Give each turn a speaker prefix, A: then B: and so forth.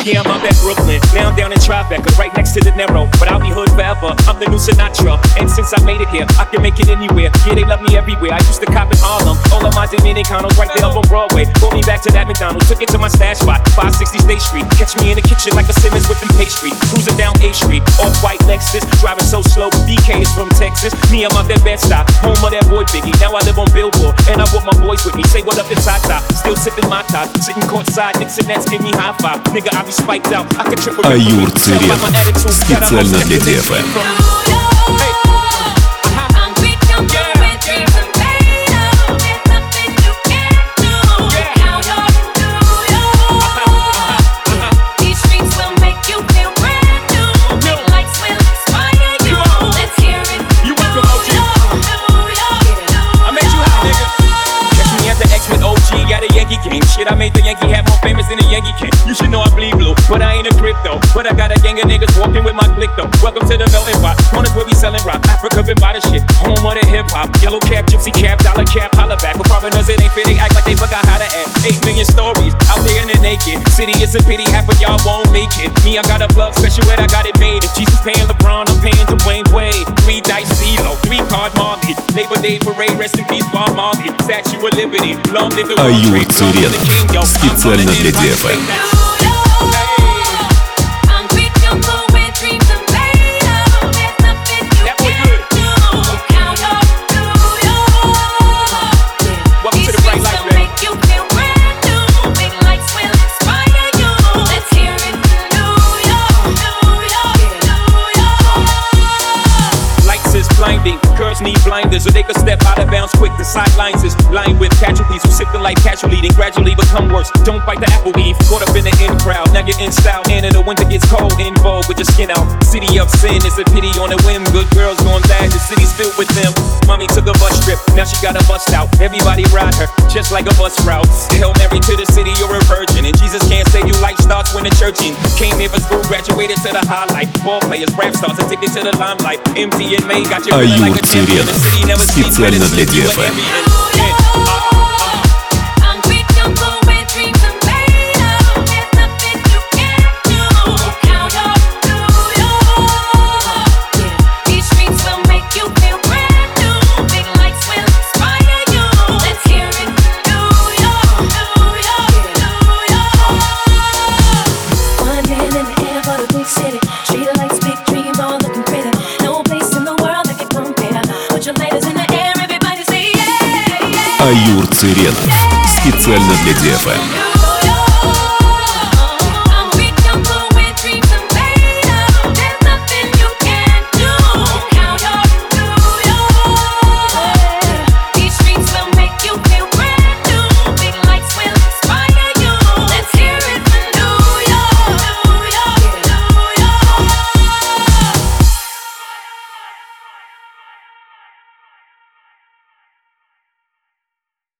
A: Yeah, I'm up at Brooklyn. Now I'm down in Tribeca, right next to the Narrow. But I'll be hood forever. I'm the new Sinatra. And since I made it here, I can make it anywhere. Yeah, they love me everywhere. I used to cop in Harlem. All of my Dominicanos right there up on Broadway. Pulled me back to that McDonald's. Took it to my stash spot, 560 State Street. Catch me in the kitchen like a Simmons whipping pastry. Cruising down A Street. Off white Lexus. Driving so slow. BK is from Texas. Me, I'm out that bed stop. Home of that boy Biggie. Now I live on Billboard. And I brought my boys with me. Say what up to Tata. Still sipping my top. Sitting courtside. And Nets give me high five. Nigga, I be spiked out. I could triple.
B: Аюр Цирен. Специально для DFM.
A: Yankee hat more famous than the Yankee king. You should know I bleed blue, but I ain't a crypto. But I got a gang of niggas walking with my click though. Welcome to the melting pot. Corners where we selling rock. Africa been by the shit. Home of the hip hop. Yellow cap, gypsy cap, dollar cap, holla back. For foreigners, it ain't fit. Act like they forgot how to act. Eight million stories out there in the naked city. It's a pity half of y'all won't make it. Me, I got a plug special and I got it made. If Jesus paying LeBron, I'm paying Dwayne Wade. Three dice CeeLo, three card. Labor Day parade, rest in peace, Bob Marley. Statue of Liberty, long live the World
B: Аюр
A: Trade, long live
B: Цирен.
A: the king, yo. I'm
B: Специально
A: running
B: для
A: in my
B: DFM.
A: Need blinders, so they could step out of bounds quick. The sidelines is lined with casualties life casually, then gradually become worse. Don't bite the apple eve. Caught up in the in crowd, now you're in style. And in the winter gets cold, in vogue with your skin out. City of sin is a pity on a whim. Good girls gone bad, the city's filled with them. Mommy took a bus trip, now she got a bust out. Everybody ride her, just like a bus route. Hail Mary to the city, you're a virgin. And Jesus can't save you, life starts when the church in. Came here for school, graduated to the highlight. Ball players, rap stars, addicted to the limelight. MTMA got you feeling like a champion. The city never sleeps,
C: but it's
B: Аюр Цирен. Специально для.
C: You